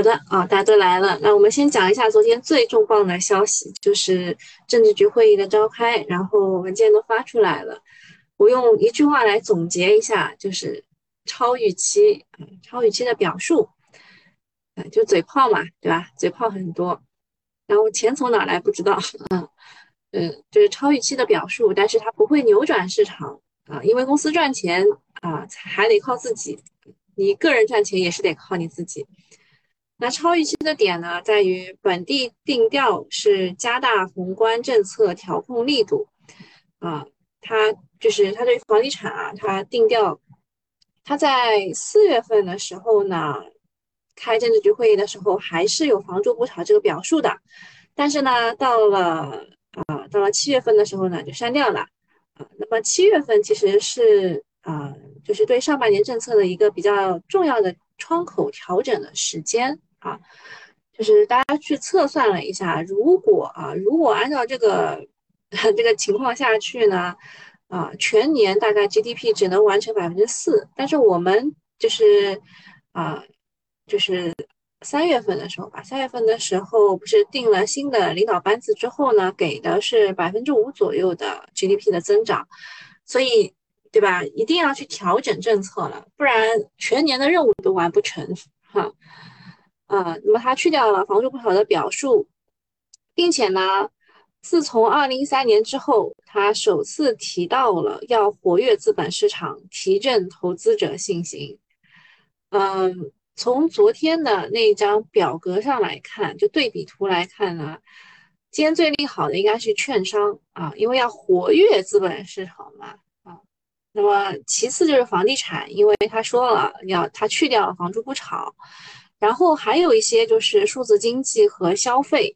好的啊，大家都来了。那我们先讲一下昨天最重磅的消息，就是政治局会议的召开，然后文件都发出来了。我用一句话来总结一下，就是超预期，超预期的表述，啊，就嘴炮嘛，对吧？嘴炮很多，然后钱从哪来不知道，嗯嗯，就是超预期的表述，但是它不会扭转市场啊，因为公司赚钱啊，还得靠自己，你个人赚钱也是得靠你自己。那超预期的点呢，在于本地定调是加大宏观政策调控力度，啊，它就是它对房地产啊，它定调，它在四月份的时候呢，开政治局会议的时候还是有房住不炒这个表述的，但是呢，到了啊，到了七月份的时候呢，就删掉了，啊，那么七月份其实是啊，就是对上半年政策的一个比较重要的窗口调整的时间。啊，就是大家去测算了一下，如果啊，如果按照这个这个情况下去呢，啊，全年大概 GDP 只能完成百分之四。但是我们就是啊，就是三月份的时候吧，三月份的时候不是定了新的领导班子之后呢，给的是百分之五左右的 GDP 的增长，所以对吧？一定要去调整政策了，不然全年的任务都完不成哈。啊那么他去掉了房住不炒的表述，并且呢，自从二零一三年之后，他首次提到了要活跃资本市场，提振投资者信心。嗯，从昨天的那张表格上来看，就对比图来看呢，今天最利好的应该是券商啊，因为要活跃资本市场嘛啊。那么其次就是房地产，因为他说了要他去掉了房住不炒。然后还有一些就是数字经济和消费。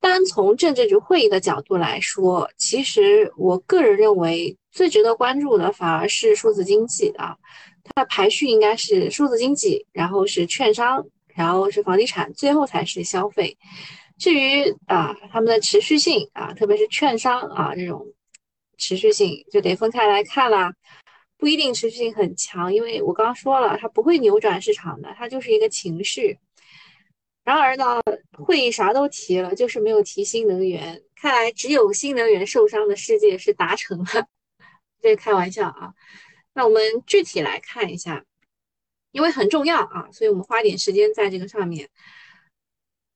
单从政治局会议的角度来说，其实我个人认为最值得关注的反而是数字经济啊，它的排序应该是数字经济，然后是券商，然后是房地产，最后才是消费。至于啊，他们的持续性啊，特别是券商啊这种持续性，就得分开来看啦。不一定持续性很强，因为我刚刚说了，它不会扭转市场的，它就是一个情绪。然而呢，会议啥都提了，就是没有提新能源。看来只有新能源受伤的世界是达成了，这开玩笑啊。那我们具体来看一下，因为很重要啊，所以我们花点时间在这个上面。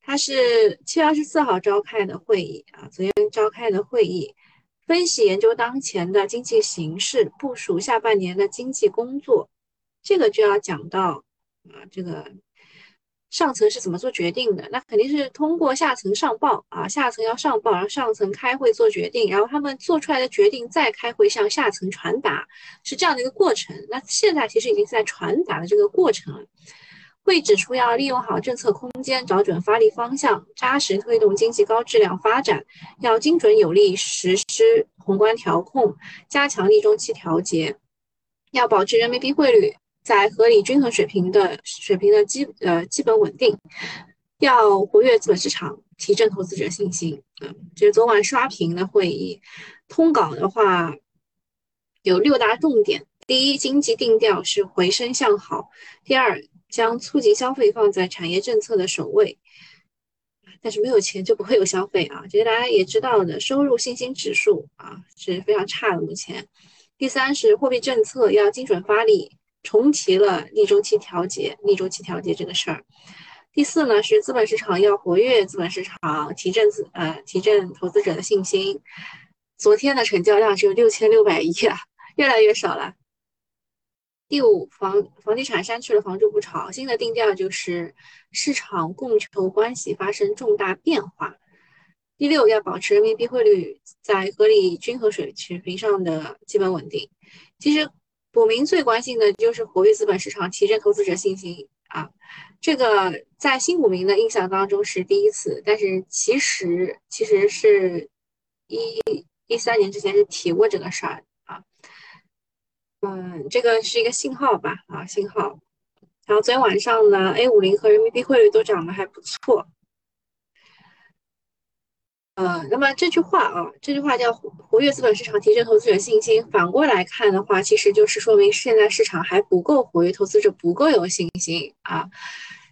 它是七月二十四号召开的会议啊，昨天召开的会议。分析研究当前的经济形势，部署下半年的经济工作，这个就要讲到啊，这个上层是怎么做决定的？那肯定是通过下层上报啊，下层要上报，然后上层开会做决定，然后他们做出来的决定再开会向下层传达，是这样的一个过程。那现在其实已经是在传达的这个过程了。会指出，要利用好政策空间，找准发力方向，扎实推动经济高质量发展。要精准有力实施宏观调控，加强逆周期调节。要保持人民币汇率在合理均衡水平的水平的基呃基本稳定。要活跃资本市场，提振投资者信心。嗯，这是昨晚刷屏的会议通稿的话，有六大重点。第一，经济定调是回升向好。第二。将促进消费放在产业政策的首位，但是没有钱就不会有消费啊，这是大家也知道的。收入信心指数啊是非常差的，目前。第三是货币政策要精准发力，重提了逆周期调节、逆周期调节这个事儿。第四呢是资本市场要活跃资本市场，提振资呃提振投资者的信心。昨天的成交量只有六千六百亿啊，越来越少了。第五，房房地产删去了房住不炒，新的定调就是市场供求关系发生重大变化。第六，要保持人民币汇率在合理均衡水水平上的基本稳定。其实股民最关心的就是活跃资本市场，提振投资者信心啊。这个在新股民的印象当中是第一次，但是其实其实是一一三年之前是提过这个事儿。嗯，这个是一个信号吧，啊，信号。然后昨天晚上呢，A 五零和人民币汇率都涨得还不错。呃，那么这句话啊，这句话叫活跃资本市场，提振投资者信心。反过来看的话，其实就是说明现在市场还不够活跃，投资者不够有信心啊。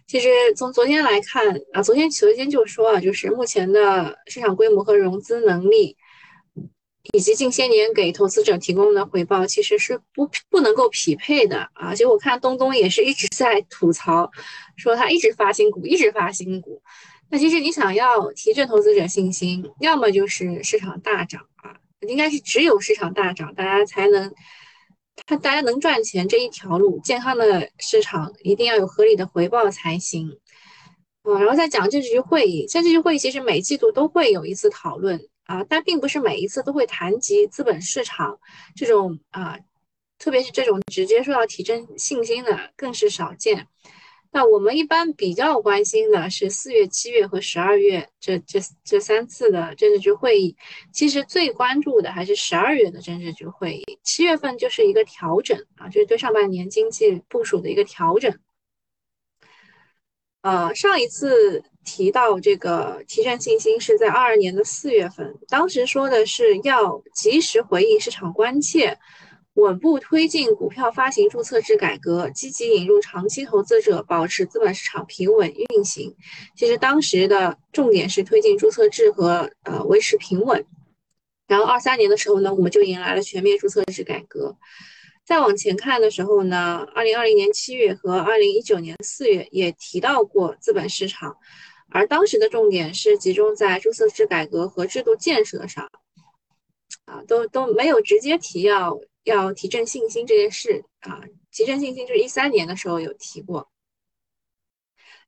其实从昨天来看啊，昨天昨天就说啊，就是目前的市场规模和融资能力，以及近些年给投资者提供的回报，其实是不不能够匹配的啊。其实我看东东也是一直在吐槽，说他一直发新股，一直发新股。那其实你想要提振投资者信心，要么就是市场大涨啊，应该是只有市场大涨，大家才能。他大家能赚钱这一条路，健康的市场一定要有合理的回报才行。啊，然后再讲政治局会议，政治局会议其实每季度都会有一次讨论啊，但并不是每一次都会谈及资本市场这种啊，特别是这种直接受到提振信心的更是少见。那我们一般比较关心的是四月、七月和十二月这这这三次的政治局会议。其实最关注的还是十二月的政治局会议，七月份就是一个调整啊，就是对上半年经济部署的一个调整。呃，上一次提到这个提振信心是在二二年的四月份，当时说的是要及时回应市场关切。稳步推进股票发行注册制改革，积极引入长期投资者，保持资本市场平稳运行。其实当时的重点是推进注册制和呃维持平稳。然后二三年的时候呢，我们就迎来了全面注册制改革。再往前看的时候呢，二零二零年七月和二零一九年四月也提到过资本市场，而当时的重点是集中在注册制改革和制度建设上，啊，都都没有直接提要。要提振信心这件事啊，提振信心就是一三年的时候有提过，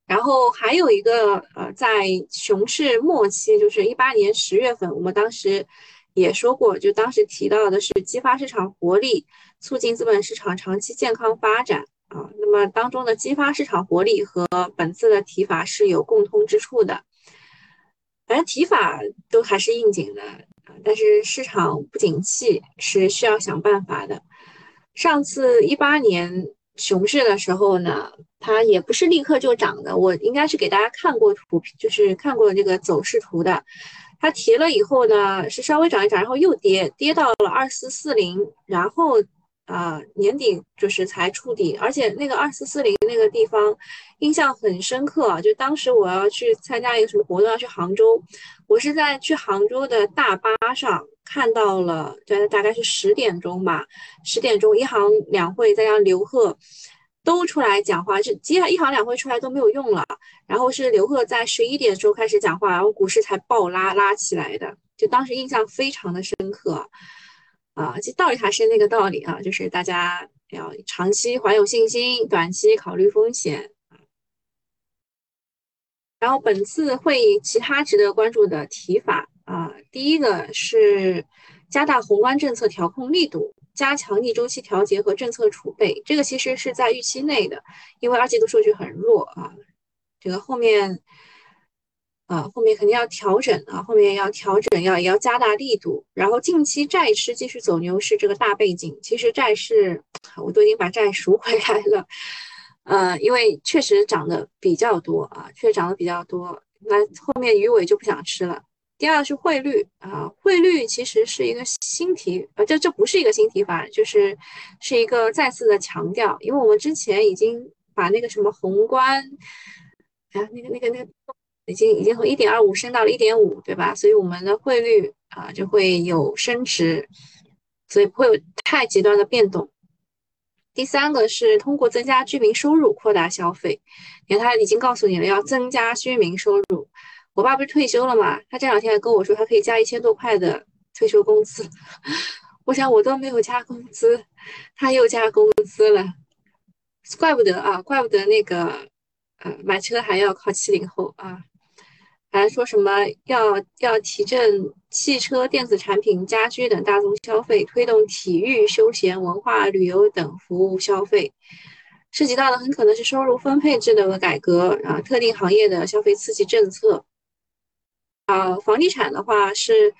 然后还有一个呃，在熊市末期，就是一八年十月份，我们当时也说过，就当时提到的是激发市场活力，促进资本市场长期健康发展啊。那么当中的激发市场活力和本次的提法是有共通之处的，反正提法都还是应景的。但是市场不景气是需要想办法的。上次一八年熊市的时候呢，它也不是立刻就涨的。我应该是给大家看过图，就是看过这个走势图的。它提了以后呢，是稍微涨一涨，然后又跌，跌到了二四四零，然后。啊，年底就是才触底，而且那个二四四零那个地方印象很深刻啊！就当时我要去参加一个什么活动，要去杭州，我是在去杭州的大巴上看到了，对，大概是十点钟吧，十点钟一行两会再让刘鹤都出来讲话，就接下来一行两会出来都没有用了，然后是刘鹤在十一点的时候开始讲话，然后股市才暴拉拉起来的，就当时印象非常的深刻。啊，这道理还是那个道理啊，就是大家要长期怀有信心，短期考虑风险然后本次会议其他值得关注的提法啊，第一个是加大宏观政策调控力度，加强逆周期调节和政策储备，这个其实是在预期内的，因为二季度数据很弱啊，这个后面。啊，后面肯定要调整啊，后面要调整，要也要加大力度。然后近期债市继续走牛市，这个大背景，其实债市我都已经把债赎回来了，呃，因为确实涨得比较多啊，确实涨得比较多。那后面鱼尾就不想吃了。第二是汇率啊，汇率其实是一个新提，呃，这这不是一个新提法，就是是一个再次的强调，因为我们之前已经把那个什么宏观，哎呀，那个那个那个。已经已经从一点二五升到了一点五，对吧？所以我们的汇率啊就会有升值，所以不会有太极端的变动。第三个是通过增加居民收入扩大消费，你看他已经告诉你了，要增加居民收入。我爸不是退休了嘛？他这两天还跟我说，他可以加一千多块的退休工资。我想我都没有加工资，他又加工资了，怪不得啊，怪不得那个呃买车还要靠七零后啊。还说什么要要提振汽车、电子产品、家居等大宗消费，推动体育、休闲、文化旅游等服务消费，涉及到的很可能是收入分配制度的改革啊，特定行业的消费刺激政策啊，房地产的话是。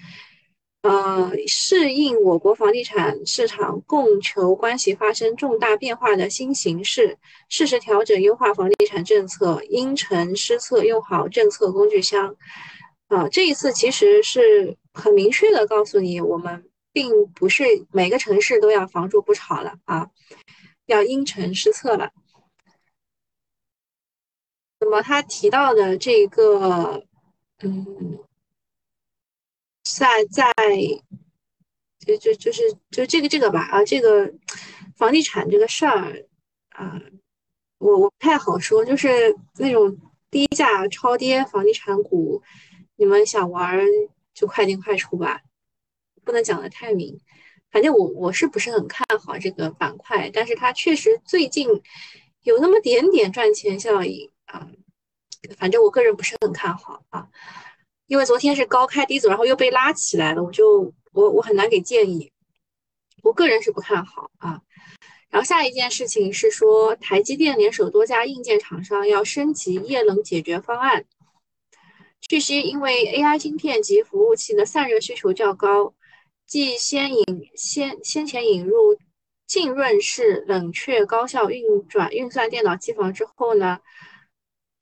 呃，适应我国房地产市场供求关系发生重大变化的新形势，适时调整优化房地产政策，因城施策，用好政策工具箱。啊，这一次其实是很明确的告诉你，我们并不是每个城市都要房住不炒了啊，要因城施策了。那么他提到的这个，嗯，在在，就就就是就这个这个吧啊，这个房地产这个事儿啊，我我不太好说，就是那种低价超跌房地产股，你们想玩就快进快出吧，不能讲的太明。反正我我是不是很看好这个板块，但是它确实最近有那么点点赚钱效应啊。反正我个人不是很看好啊，因为昨天是高开低走，然后又被拉起来了，我就我我很难给建议。我个人是不看好啊。然后下一件事情是说，台积电联手多家硬件厂商要升级液冷解决方案。据悉，因为 AI 芯片及服务器的散热需求较高。继先引先先前引入浸润式冷却高效运转运算电脑机房之后呢，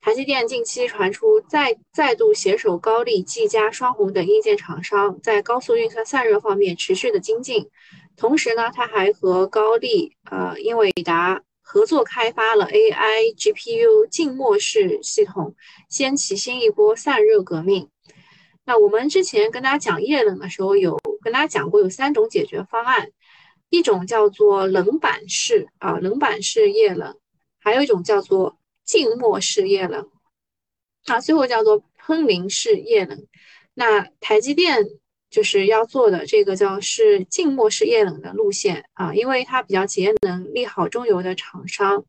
台积电近期传出再再度携手高力、技嘉、双虹等硬件厂商，在高速运算散热方面持续的精进。同时呢，他还和高力、呃英伟达合作开发了 AI GPU 静默式系统，掀起新一波散热革命。那我们之前跟大家讲液冷的时候，有跟大家讲过有三种解决方案，一种叫做冷板式啊，冷板式液冷，还有一种叫做静默式液冷，啊，最后叫做喷淋式液冷。那台积电就是要做的这个叫是静默式液冷的路线啊，因为它比较节能，利好中游的厂商。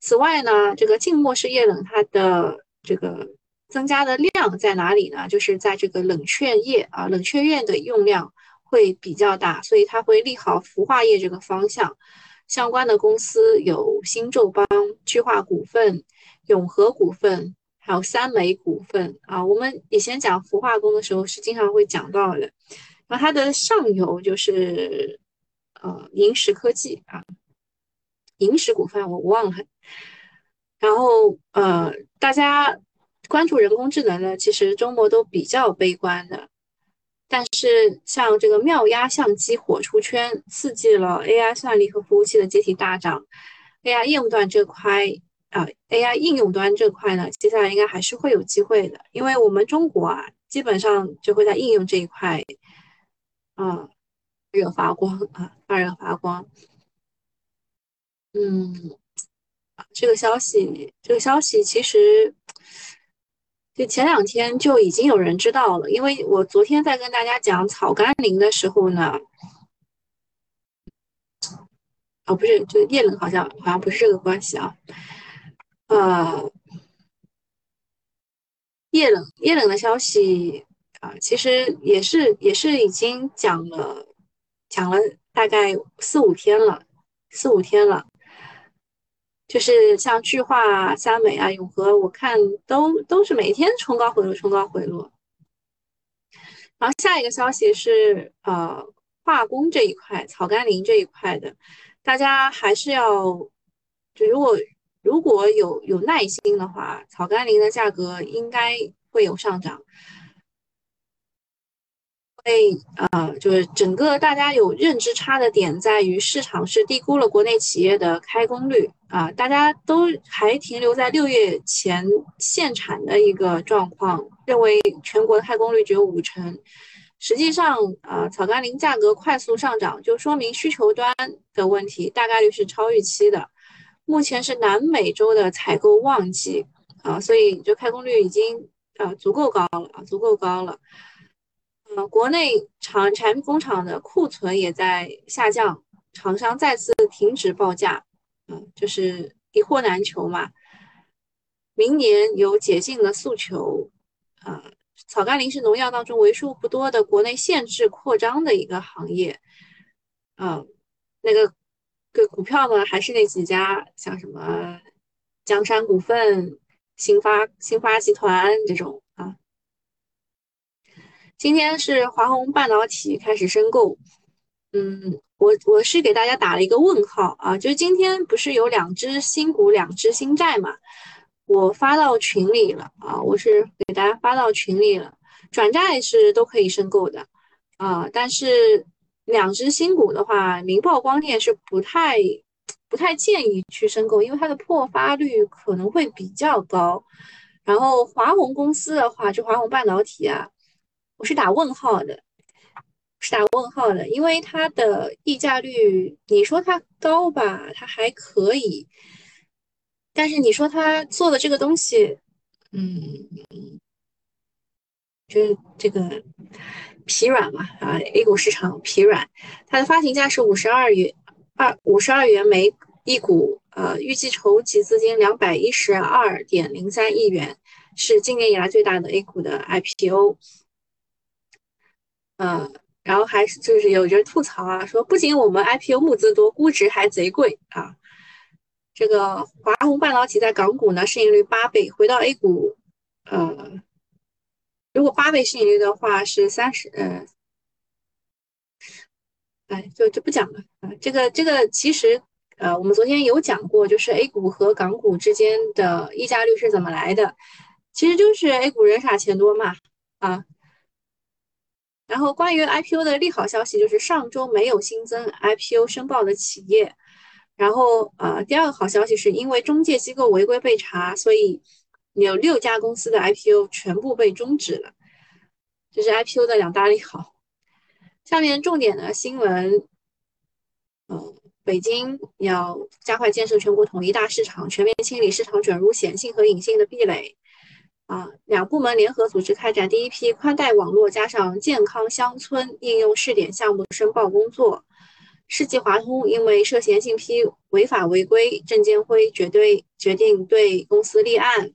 此外呢，这个静默式液冷它的这个。增加的量在哪里呢？就是在这个冷却液啊，冷却液的用量会比较大，所以它会利好氟化液这个方向。相关的公司有新宙邦、巨化股份、永和股份，还有三美股份啊。我们以前讲氟化工的时候是经常会讲到的。然后它的上游就是呃银石科技啊，银石股份我忘了。然后呃大家。关注人工智能呢，其实周末都比较悲观的。但是像这个妙压相机火出圈，刺激了 AI 算力和服务器的集体大涨。AI 业务端这块啊，AI 应用端这块呢，接下来应该还是会有机会的，因为我们中国啊，基本上就会在应用这一块啊热发光啊，发热发光。嗯，这个消息，这个消息其实。就前两天就已经有人知道了，因为我昨天在跟大家讲草甘膦的时候呢，哦不是，就是液冷好像好像不是这个关系啊，呃，液冷液冷的消息啊，其实也是也是已经讲了讲了大概四五天了，四五天了。就是像巨化、三美啊、永和，我看都都是每天冲高回落，冲高回落。然后下一个消息是，呃，化工这一块、草甘膦这一块的，大家还是要，就如果如果有有耐心的话，草甘膦的价格应该会有上涨。为呃，就是整个大家有认知差的点在于市场是低估了国内企业的开工率啊，大家都还停留在六月前限产的一个状况，认为全国的开工率只有五成。实际上，呃，草甘膦价格快速上涨，就说明需求端的问题大概率是超预期的。目前是南美洲的采购旺季啊，所以就开工率已经呃足够高了啊，足够高了。国内厂产工厂的库存也在下降，厂商再次停止报价，嗯，就是一货难求嘛。明年有解禁的诉求，呃，草甘膦是农药当中为数不多的国内限制扩张的一个行业，嗯，那个个股票呢，还是那几家，像什么江山股份、新发新发集团这种。今天是华虹半导体开始申购，嗯，我我是给大家打了一个问号啊，就是今天不是有两只新股、两只新债嘛，我发到群里了啊，我是给大家发到群里了，转债是都可以申购的啊，但是两只新股的话，明报光电是不太不太建议去申购，因为它的破发率可能会比较高。然后华虹公司的话，就华虹半导体啊，我是打问号的，是打问号的，因为它的溢价率，你说它高吧，它还可以，但是你说它做的这个东西，嗯，就是这个疲软嘛，啊，A 股市场疲软，它的发行价是五十二元二五十二元每一股，呃，预计筹集资金两百一十二点零三亿元，是今年以来最大的 A 股的 IPO。嗯，然后还是就是有人吐槽啊，说不仅我们 IPO 募资多，估值还贼贵啊。这个华虹半导体在港股呢，市盈率八倍，回到 A 股，呃，如果八倍市盈率的话是三十，呃，哎，就就不讲了啊。这个这个其实，呃，我们昨天有讲过，就是 A 股和港股之间的溢价率是怎么来的，其实就是 A 股人傻钱多嘛，啊。然后关于 IPO 的利好消息，就是上周没有新增 IPO 申报的企业。然后呃，第二个好消息是因为中介机构违规被查，所以有六家公司的 IPO 全部被终止了。这是 IPO 的两大利好。下面重点的新闻，嗯，北京要加快建设全国统一大市场，全面清理市场准入显性和隐性的壁垒。啊，两部门联合组织开展第一批宽带网络加上健康乡村应用试点项目申报工作。世纪华通因为涉嫌信批违法违规，证监会绝对决定对公司立案。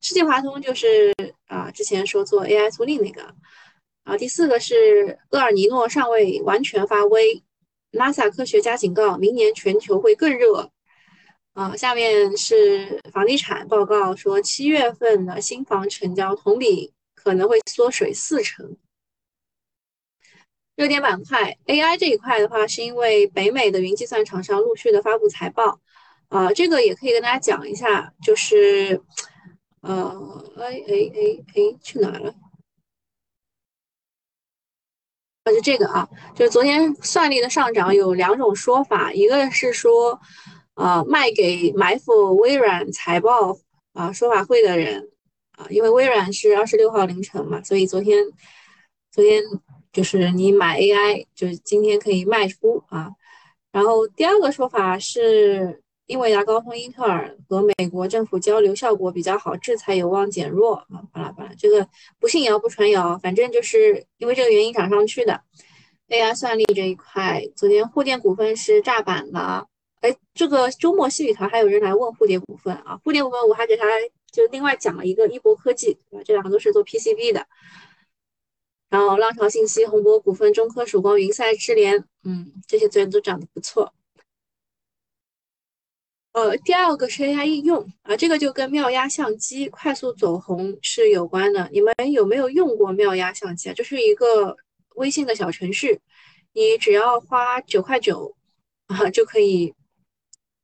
世纪华通就是啊，之前说做 AI 租赁那个。啊，第四个是厄尔尼诺尚未完全发威拉萨科学家警告，明年全球会更热。啊，下面是房地产报告说，七月份的新房成交同比可能会缩水四成。热点板块 AI 这一块的话，是因为北美的云计算厂商陆续的发布财报，啊，这个也可以跟大家讲一下，就是，呃，哎哎哎哎，去哪了？啊，就这个啊，就是昨天算力的上涨有两种说法，一个是说。啊，卖给埋伏微软财报啊说法会的人啊，因为微软是二十六号凌晨嘛，所以昨天昨天就是你买 AI，就是今天可以卖出啊。然后第二个说法是英伟达、高通、英特尔和美国政府交流效果比较好，制裁有望减弱啊。巴拉巴拉，这个不信谣不传谣，反正就是因为这个原因涨上去的。AI 算力这一块，昨天沪电股份是炸板了。哎，这个周末戏里头还有人来问蝴蝶股份啊，蝴蝶股份我还给他就另外讲了一个一博科技，对吧？这两个都是做 PCB 的。然后浪潮信息、宏博股份、中科曙光、云赛智联，嗯，这些资源都涨得不错。呃，第二个是 AI 应用啊，这个就跟妙压相机快速走红是有关的。你们有没有用过妙压相机啊？就是一个微信的小程序，你只要花九块九啊就可以。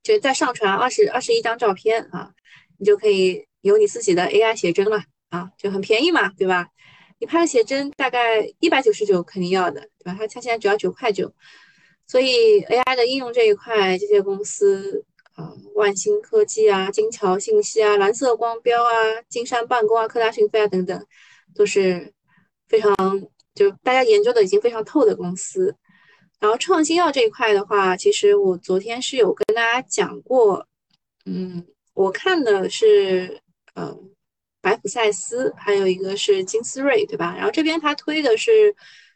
就再上传二十二十一张照片啊，你就可以有你自己的 AI 写真了啊，就很便宜嘛，对吧？你拍的写真大概一百九十九肯定要的，对吧？它它现在只要九块九，所以 AI 的应用这一块，这些公司啊，万兴科技啊、金桥信息啊、蓝色光标啊、金山办公啊、科大讯飞啊等等，都是非常就大家研究的已经非常透的公司。然后创新药这一块的话，其实我昨天是有跟大家讲过，嗯，我看的是呃白普赛斯，还有一个是金斯瑞，对吧？然后这边他推的是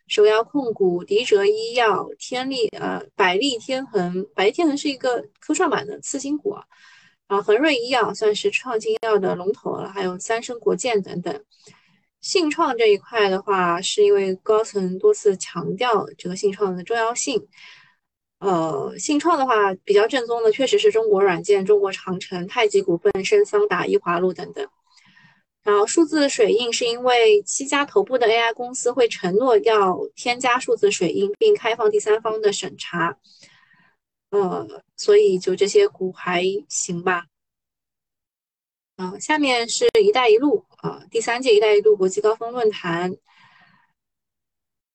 首药控股、迪哲医药、天利呃百利天恒，百利天恒是一个科创板的次新股啊，然后恒瑞医药算是创新药的龙头了，还有三生国建等等。信创这一块的话，是因为高层多次强调这个信创的重要性。呃，信创的话比较正宗的，确实是中国软件、中国长城、太极股份、深桑达、易华路等等。然后数字水印是因为七家头部的 AI 公司会承诺要添加数字水印，并开放第三方的审查。呃，所以就这些股还行吧。啊，下面是一带一路啊，第三届一带一路国际高峰论坛，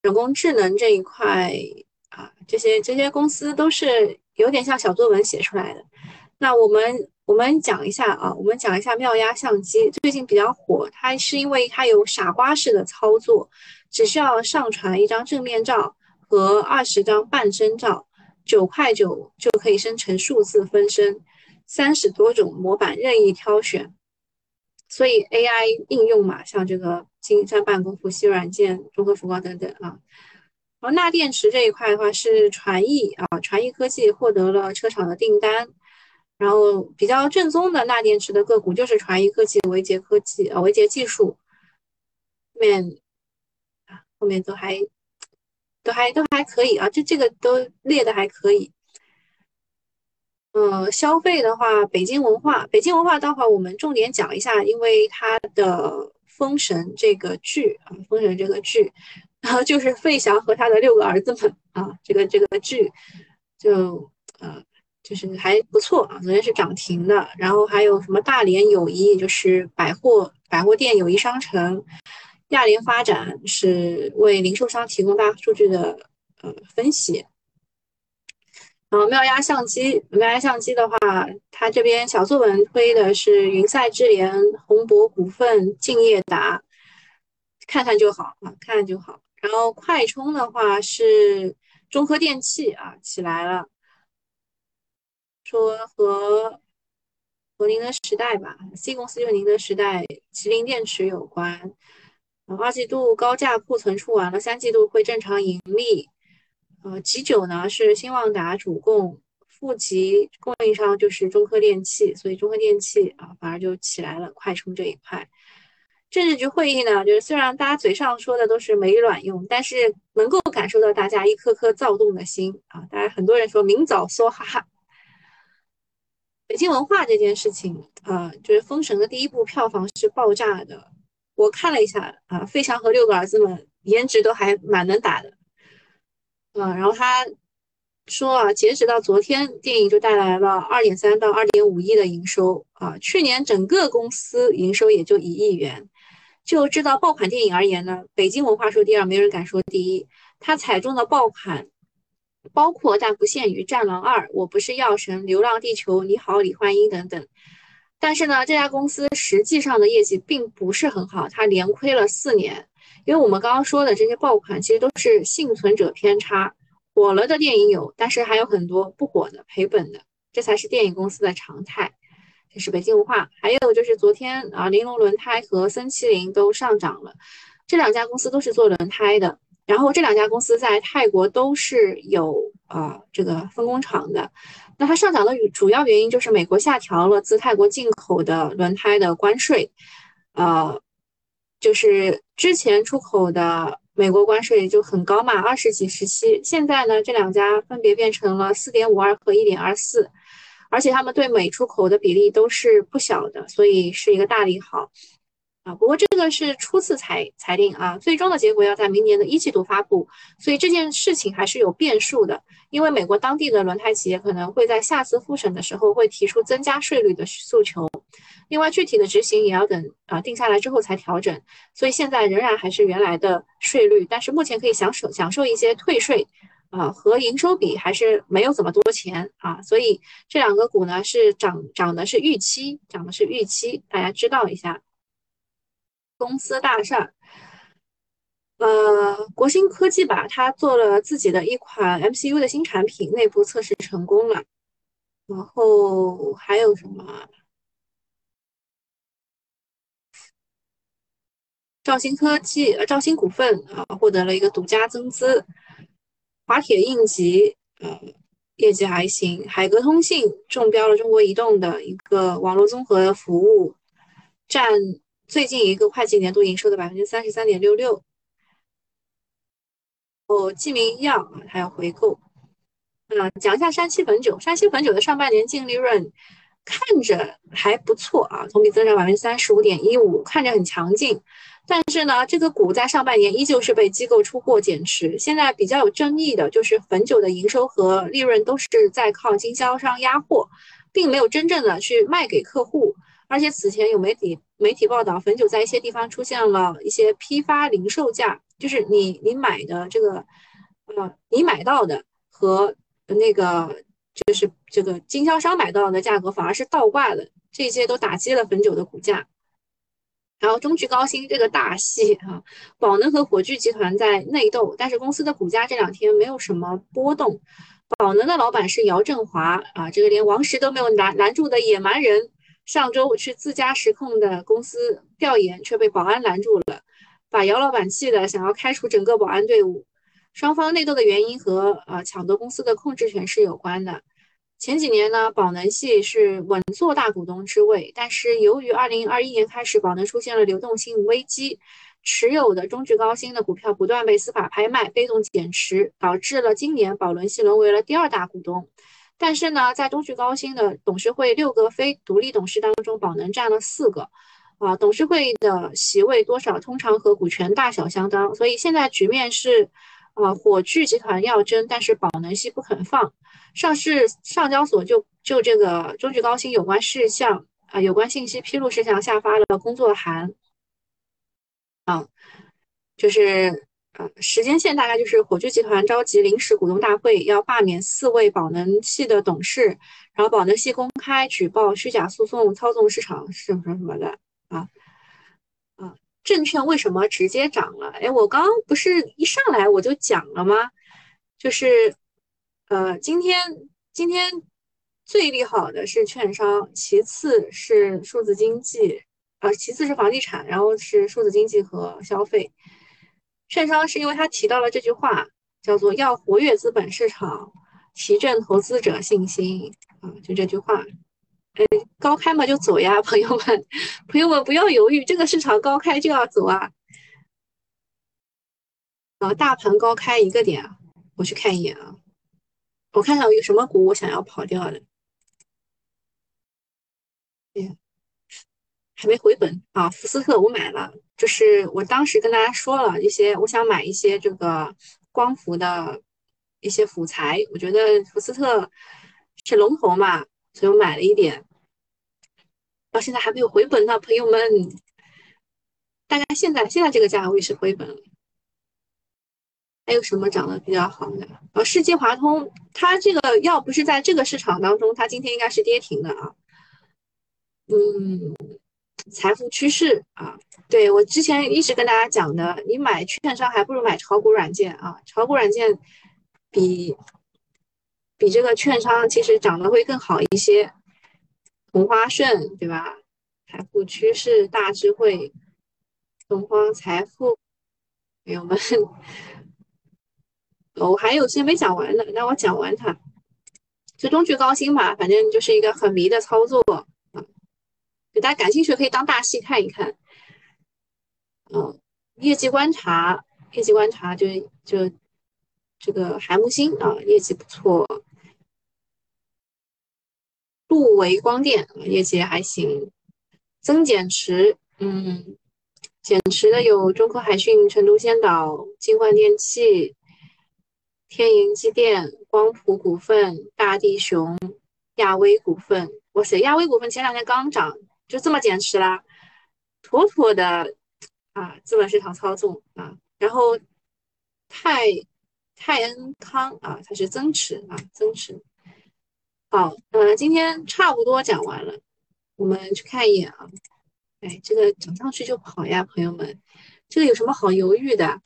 人工智能这一块啊，这些这些公司都是有点像小作文写出来的。那我们我们讲一下啊，我们讲一下妙压相机，最近比较火，它是因为它有傻瓜式的操作，只需要上传一张正面照和二十张半身照，九块九就可以生成数字分身，三十多种模板任意挑选。所以 AI 应用嘛，像这个金山办公、服系软件、综合浮光等等啊。然后钠电池这一块的话是传艺啊，传艺科技获得了车厂的订单。然后比较正宗的钠电池的个股就是传艺科技、维杰科技啊、维杰技术。后面啊，后面都还都还都还可以啊，这这个都列的还可以。呃，消费的话，北京文化，北京文化待会儿我们重点讲一下，因为它的《封神》这个剧啊，《封神》这个剧，然后就是费翔和他的六个儿子们啊，这个这个剧就呃就是还不错啊，昨天是涨停的，然后还有什么大连友谊，就是百货百货店友谊商城，亚联发展是为零售商提供大数据的呃分析。然后妙压相机，妙压相机的话，它这边小作文推的是云赛智联、宏博股份、敬业达，看看就好啊，看看就好。然后快充的话是中科电器啊，起来了，说和和宁德时代吧，C 公司就是宁德时代、麒麟电池有关。二季度高价库存出完了，三季度会正常盈利。呃，G 九呢是新旺达主供，负极供应商就是中科电器，所以中科电器啊反而就起来了。快充这一块，政治局会议呢，就是虽然大家嘴上说的都是没卵用，但是能够感受到大家一颗颗躁动的心啊。大家很多人说明早说哈哈。北京文化这件事情啊，就是封神的第一部票房是爆炸的，我看了一下啊，费翔和六个儿子们颜值都还蛮能打的。嗯，然后他说啊，截止到昨天，电影就带来了二点三到二点五亿的营收啊。去年整个公司营收也就一亿元。就知道爆款电影而言呢，北京文化说第二，没人敢说第一。他踩中的爆款包括但不限于《战狼二》《我不是药神》《流浪地球》《你好，李焕英》等等。但是呢，这家公司实际上的业绩并不是很好，它连亏了四年。因为我们刚刚说的这些爆款，其实都是幸存者偏差，火了的电影有，但是还有很多不火的、赔本的，这才是电影公司的常态。这是北京文化，还有就是昨天啊，玲珑轮胎和森麒麟都上涨了，这两家公司都是做轮胎的，然后这两家公司在泰国都是有啊这个分工厂的。那它上涨的主要原因就是美国下调了自泰国进口的轮胎的关税，呃。就是之前出口的美国关税就很高嘛，二十几十七，现在呢这两家分别变成了四点五二和一点二四，而且他们对美出口的比例都是不小的，所以是一个大利好。啊，不过这个是初次裁裁定啊，最终的结果要在明年的一季度发布，所以这件事情还是有变数的。因为美国当地的轮胎企业可能会在下次复审的时候会提出增加税率的诉求，另外具体的执行也要等啊定下来之后才调整，所以现在仍然还是原来的税率，但是目前可以享受享受一些退税，啊和营收比还是没有怎么多钱啊，所以这两个股呢是涨涨的是预期，涨的是预期，大家知道一下。公司大厦，呃，国芯科技吧，它做了自己的一款 MCU 的新产品，内部测试成功了。然后还有什么？兆芯科技，呃，兆芯股份啊，获得了一个独家增资。华铁应急，呃，业绩还行。海格通信中标了中国移动的一个网络综合服务，占。最近一个会计年度营收的百分之三十三点六六，哦，济民医药啊，它要回购。嗯，讲一下山西汾酒，山西汾酒的上半年净利润看着还不错啊，同比增长百分之三十五点一五，看着很强劲。但是呢，这个股在上半年依旧是被机构出货减持。现在比较有争议的就是汾酒的营收和利润都是在靠经销商压货，并没有真正的去卖给客户。而且此前有媒体媒体报道，汾酒在一些地方出现了一些批发零售价，就是你你买的这个，呃，你买到的和那个就是这个经销商买到的价格反而是倒挂的，这些都打击了汾酒的股价。然后中炬高新这个大戏啊，宝能和火炬集团在内斗，但是公司的股价这两天没有什么波动。宝能的老板是姚振华啊，这个连王石都没有拦拦住的野蛮人，上周去自家实控的公司调研，却被保安拦住了，把姚老板气的想要开除整个保安队伍。双方内斗的原因和呃抢夺公司的控制权是有关的。前几年呢，宝能系是稳坐大股东之位，但是由于二零二一年开始，宝能出现了流动性危机，持有的中炬高新的股票不断被司法拍卖、被动减持，导致了今年宝能系沦为了第二大股东。但是呢，在中炬高新的董事会六个非独立董事当中，宝能占了四个，啊，董事会的席位多少通常和股权大小相当，所以现在局面是，啊，火炬集团要争，但是宝能系不肯放。上市上交所就就这个中炬高新有关事项啊，有关信息披露事项下发了工作函，啊，就是呃时间线大概就是火炬集团召集临时股东大会，要罢免四位宝能系的董事，然后宝能系公开举报虚假诉讼、操纵市场什么什么的啊啊，证券为什么直接涨了？哎，我刚不是一上来我就讲了吗？就是。呃，今天今天最利好的是券商，其次是数字经济，呃，其次是房地产，然后是数字经济和消费。券商是因为他提到了这句话，叫做要活跃资本市场，提振投资者信心啊，就这句话。哎，高开嘛就走呀，朋友们，朋友们不要犹豫，这个市场高开就要走啊。啊，大盘高开一个点，我去看一眼啊。我看看有什么股我想要跑掉的，哎，还没回本啊！福斯特我买了，就是我当时跟大家说了一些，我想买一些这个光伏的一些辅材，我觉得福斯特是龙头嘛，所以我买了一点，到现在还没有回本呢，朋友们，大概现在现在这个价位是回本了。还有什么涨得比较好的？呃，世纪华通，它这个要不是在这个市场当中，它今天应该是跌停的啊。嗯，财富趋势啊，对我之前一直跟大家讲的，你买券商还不如买炒股软件啊，炒股软件比比这个券商其实涨得会更好一些。同花顺对吧？财富趋势、大智慧、东方财富，朋友们。我还有些没讲完呢，那我讲完它。就中炬高新吧，反正就是一个很迷的操作大家感兴趣可以当大戏看一看。嗯，业绩观察，业绩观察就就这个海木星啊，业绩不错。路维光电，业绩还行。增减持，嗯，减持的有中科海讯、成都先导、金冠电器。天银机电、光谱股份、大地熊、亚威股份，哇塞，亚威股份前两天刚涨，就这么减持啦，妥妥的啊，资本市场操纵啊。然后泰泰恩康啊，它是增持啊，增持。好，嗯，今天差不多讲完了，我们去看一眼啊。哎，这个涨上去就跑呀，朋友们，这个有什么好犹豫的？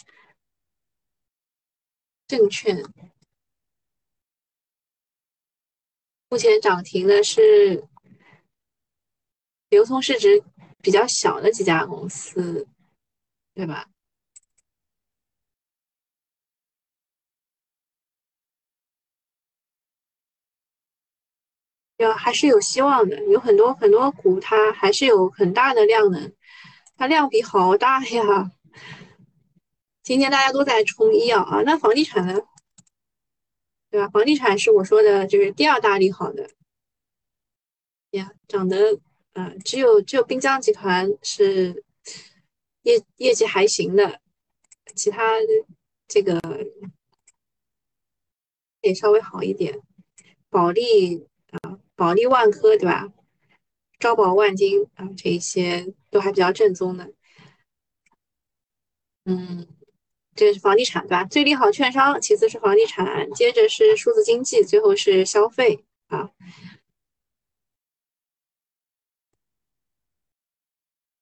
证券目前涨停的是流通市值比较小的几家公司，对吧？要还是有希望的，有很多很多股它还是有很大的量能，它量比好大呀。今天大家都在冲医药啊，那房地产呢？对吧？房地产是我说的，就是第二大利好的呀，涨得啊，只有只有滨江集团是业业绩还行的，其他这个也稍微好一点。保利啊，保利万科对吧？招宝万金啊，这一些都还比较正宗的，嗯。这是房地产对吧？最利好券商，其次是房地产，接着是数字经济，最后是消费啊。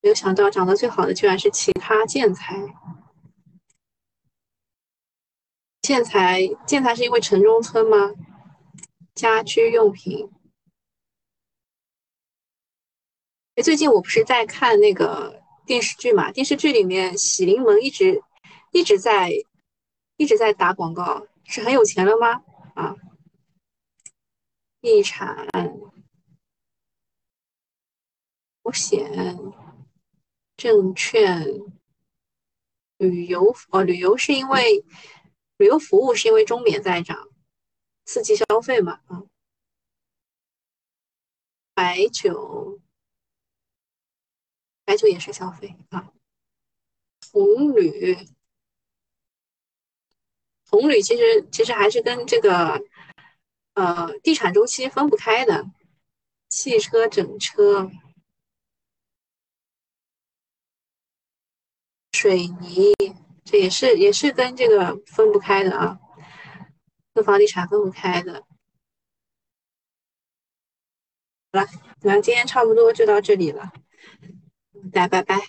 没有想到涨得最好的居然是其他建材。建材建材是因为城中村吗？家居用品。最近我不是在看那个电视剧嘛？电视剧里面喜临门一直一直在一直在打广告，是很有钱了吗？啊，地产、保险、证券、旅游哦，旅游是因为旅游服务是因为中缅在涨，刺激消费嘛？啊，白酒。白酒也是消费啊，铜铝，铜铝其实其实还是跟这个呃地产周期分不开的，汽车整车、水泥，这也是也是跟这个分不开的啊，跟房地产分不开的。好了，那今天差不多就到这里了。大家拜拜。